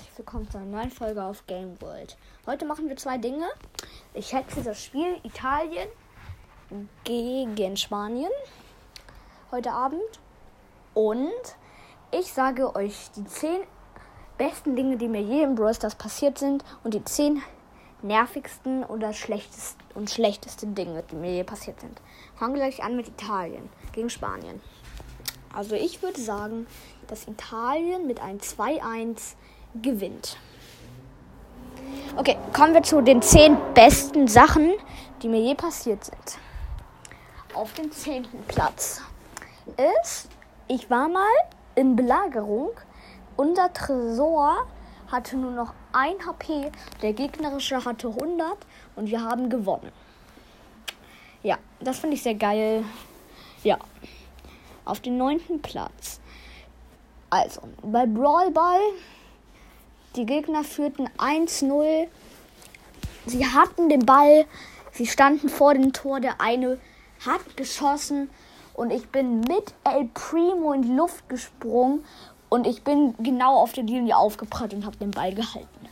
herzlich willkommen zu einer neuen Folge auf Game World. Heute machen wir zwei Dinge. Ich hexe das Spiel Italien gegen Spanien heute Abend und ich sage euch die zehn besten Dinge, die mir je im Brawl Stars passiert sind und die zehn nervigsten oder schlechtesten und schlechtesten Dinge, die mir je passiert sind. Fangen wir gleich an mit Italien gegen Spanien. Also ich würde sagen, dass Italien mit einem 2-1 gewinnt. Okay, kommen wir zu den 10 besten Sachen, die mir je passiert sind. Auf dem 10. Platz ist, ich war mal in Belagerung. Unser Tresor hatte nur noch 1 HP, der gegnerische hatte 100 und wir haben gewonnen. Ja, das finde ich sehr geil. Ja, auf den neunten Platz. Also, bei Brawl Ball, die Gegner führten 1-0. Sie hatten den Ball, sie standen vor dem Tor, der eine hat geschossen und ich bin mit El Primo in die Luft gesprungen und ich bin genau auf der Linie aufgeprallt und habe den Ball gehalten.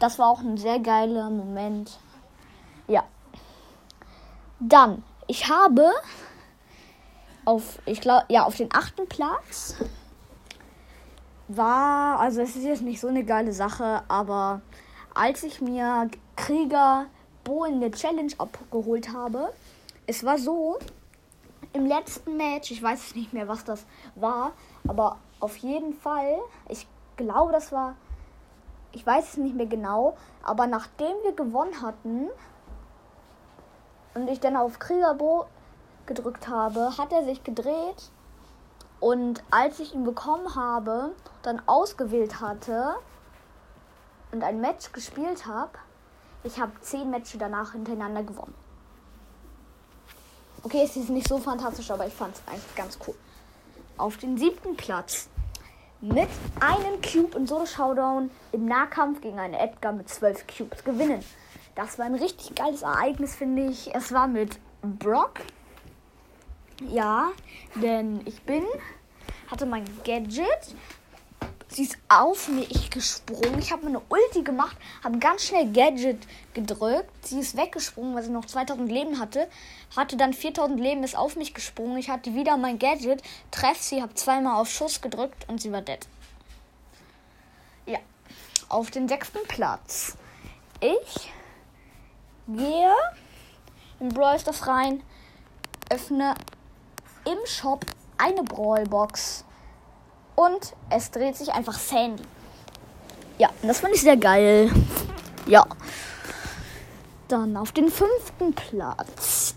Das war auch ein sehr geiler Moment. Ja. Dann, ich habe auf, ich glaube, ja, auf den achten Platz war, also es ist jetzt nicht so eine geile Sache, aber als ich mir Krieger Bo in der Challenge abgeholt habe, es war so, im letzten Match, ich weiß nicht mehr, was das war, aber auf jeden Fall, ich glaube, das war, ich weiß es nicht mehr genau, aber nachdem wir gewonnen hatten und ich dann auf Kriegerbo gedrückt habe, hat er sich gedreht und als ich ihn bekommen habe, dann ausgewählt hatte und ein Match gespielt habe, ich habe zehn Matches danach hintereinander gewonnen. Okay, es ist nicht so fantastisch, aber ich fand es eigentlich ganz cool. Auf den siebten Platz mit einem Cube in Solo Showdown im Nahkampf gegen einen Edgar mit zwölf Cubes gewinnen. Das war ein richtig geiles Ereignis, finde ich. Es war mit Brock, ja, denn ich bin, hatte mein Gadget. Sie ist auf mich gesprungen. Ich habe eine Ulti gemacht, habe ganz schnell Gadget gedrückt. Sie ist weggesprungen, weil sie noch 2000 Leben hatte. Hatte dann 4000 Leben, ist auf mich gesprungen. Ich hatte wieder mein Gadget, treff sie, habe zweimal auf Schuss gedrückt und sie war dead. Ja, auf den sechsten Platz. Ich gehe in Brawl Stars rein, öffne im Shop eine Brawlbox und es dreht sich einfach Sandy. Ja, das fand ich sehr geil. Ja. Dann auf den fünften Platz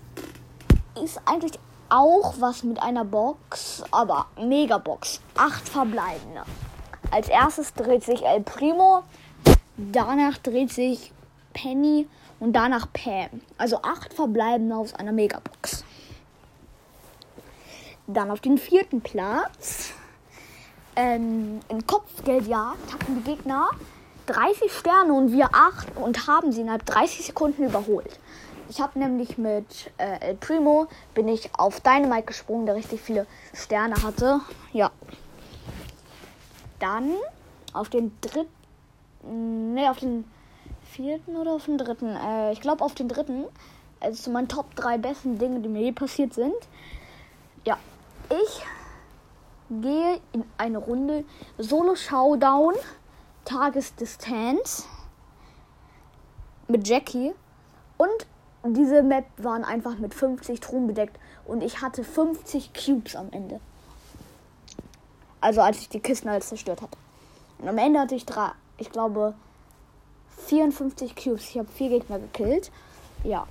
ist eigentlich auch was mit einer Box, aber Megabox. Acht verbleibende. Als erstes dreht sich El Primo, danach dreht sich Penny und danach Pam. Also acht verbleibende aus einer Megabox. Dann auf den vierten Platz. Ähm, in Kopfgeldjagd hatten die Gegner 30 Sterne und wir 8 und haben sie innerhalb 30 Sekunden überholt. Ich habe nämlich mit äh, El Primo bin ich auf Dynamite gesprungen, der richtig viele Sterne hatte. Ja. Dann auf den dritten, ne, auf den vierten oder auf den dritten. Äh, ich glaube auf den dritten. Also zu meinen Top 3 besten Dinge, die mir je passiert sind. Ich gehe in eine Runde Solo Showdown Tagesdistanz mit Jackie und diese Map waren einfach mit 50 Truhen bedeckt und ich hatte 50 Cubes am Ende. Also als ich die Kisten alles zerstört hatte. Und am Ende hatte ich drei, ich glaube 54 Cubes. Ich habe vier Gegner gekillt. Ja.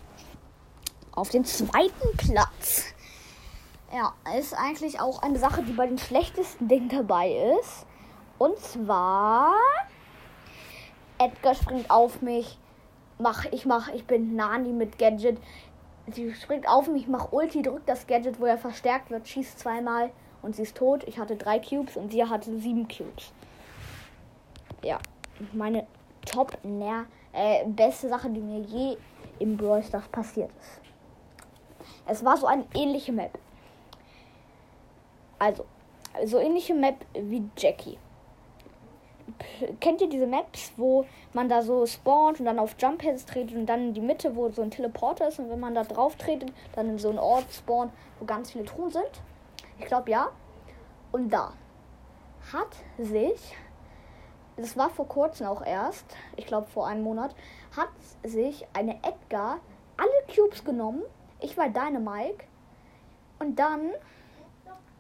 Auf dem zweiten Platz ja, ist eigentlich auch eine Sache, die bei den schlechtesten Dingen dabei ist. Und zwar Edgar springt auf mich. Mach, ich mach, ich bin Nani mit Gadget. Sie springt auf mich, mach Ulti, drückt das Gadget, wo er verstärkt wird, schießt zweimal und sie ist tot. Ich hatte drei Cubes und sie hatte sieben Cubes. Ja, meine top äh, beste Sache, die mir je im Brawl Stars passiert ist. Es war so eine ähnliche Map. Also, so ähnliche Map wie Jackie. kennt ihr diese Maps, wo man da so spawnt und dann auf Jump Pads tretet und dann in die Mitte, wo so ein Teleporter ist und wenn man da drauf tretet, dann in so einen Ort spawnt, wo ganz viele Truhen sind? Ich glaube ja. Und da hat sich, das war vor kurzem auch erst, ich glaube vor einem Monat, hat sich eine Edgar alle Cubes genommen. Ich war deine Mike. Und dann,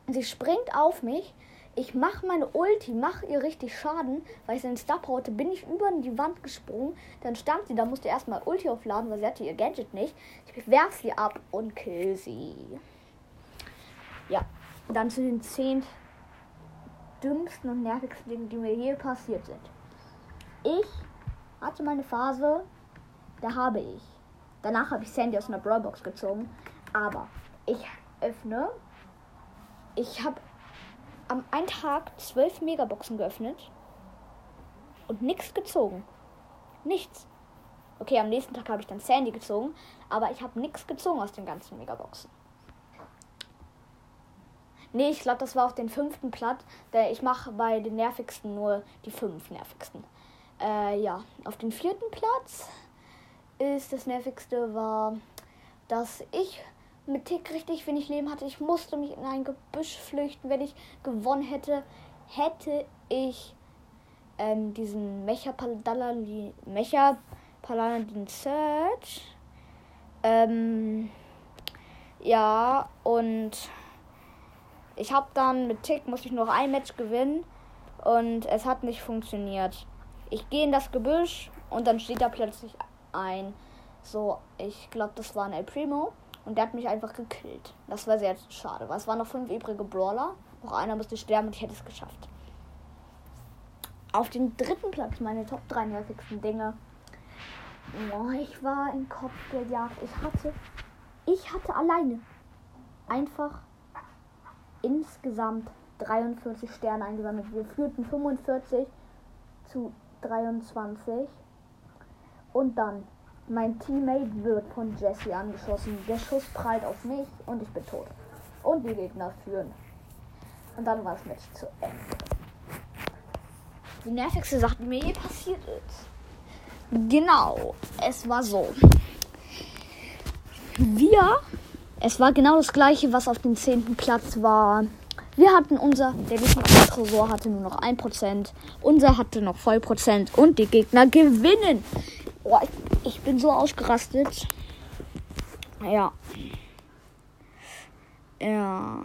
sie springt auf mich. Ich mache meine Ulti, mache ihr richtig Schaden, weil ich sie in Star hatte, bin ich über die Wand gesprungen. Dann stand sie, da musste erstmal Ulti aufladen, weil sie hatte ihr Gadget nicht. Ich werf sie ab und kill sie. Ja, dann zu den 10 dümmsten und nervigsten Dingen, die mir je passiert sind. Ich hatte meine Phase, da habe ich. Danach habe ich Sandy aus einer Brawlbox gezogen. Aber ich öffne. Ich habe am einen Tag zwölf Megaboxen geöffnet und nichts gezogen. Nichts. Okay, am nächsten Tag habe ich dann Sandy gezogen, aber ich habe nichts gezogen aus den ganzen Megaboxen. Nee, ich glaube, das war auf den fünften Platz. Der ich mache bei den nervigsten nur die fünf nervigsten. Äh, ja, auf den vierten Platz ist das nervigste war, dass ich mit Tick richtig wenig Leben hatte. Ich musste mich in ein Gebüsch flüchten. Wenn ich gewonnen hätte, hätte ich ähm, diesen Mecha Paladin, Search. Ähm, ja, und ich habe dann mit Tick musste ich nur ein Match gewinnen und es hat nicht funktioniert. Ich gehe in das Gebüsch und dann steht da plötzlich ein, so, ich glaube, das war ein El Primo und der hat mich einfach gekillt. Das war sehr schade, weil es waren noch fünf übrige Brawler. Noch einer musste sterben und ich hätte es geschafft. Auf dem dritten Platz meine Top 3 nervigsten Dinge. Oh, ich war in Kopfgeldjagd. Ich hatte, ich hatte alleine einfach insgesamt 43 Sterne eingesammelt. Wir führten 45 zu 23. Und dann, mein Teammate wird von Jesse angeschossen. Der Schuss prallt auf mich und ich bin tot. Und die Gegner führen. Und dann war das Match zu Ende. Die nervigste Sache, die mir je passiert ist. Genau, es war so. Wir es war genau das gleiche, was auf dem zehnten Platz war. Wir hatten unser, der gegnerische Tresor hatte nur noch 1%, unser hatte noch Vollprozent und die Gegner gewinnen. Oh, ich, ich bin so ausgerastet. Ja. Ja.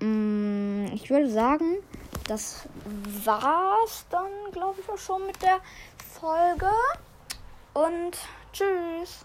Mm, ich würde sagen, das war's dann, glaube ich, auch schon mit der Folge. Und tschüss.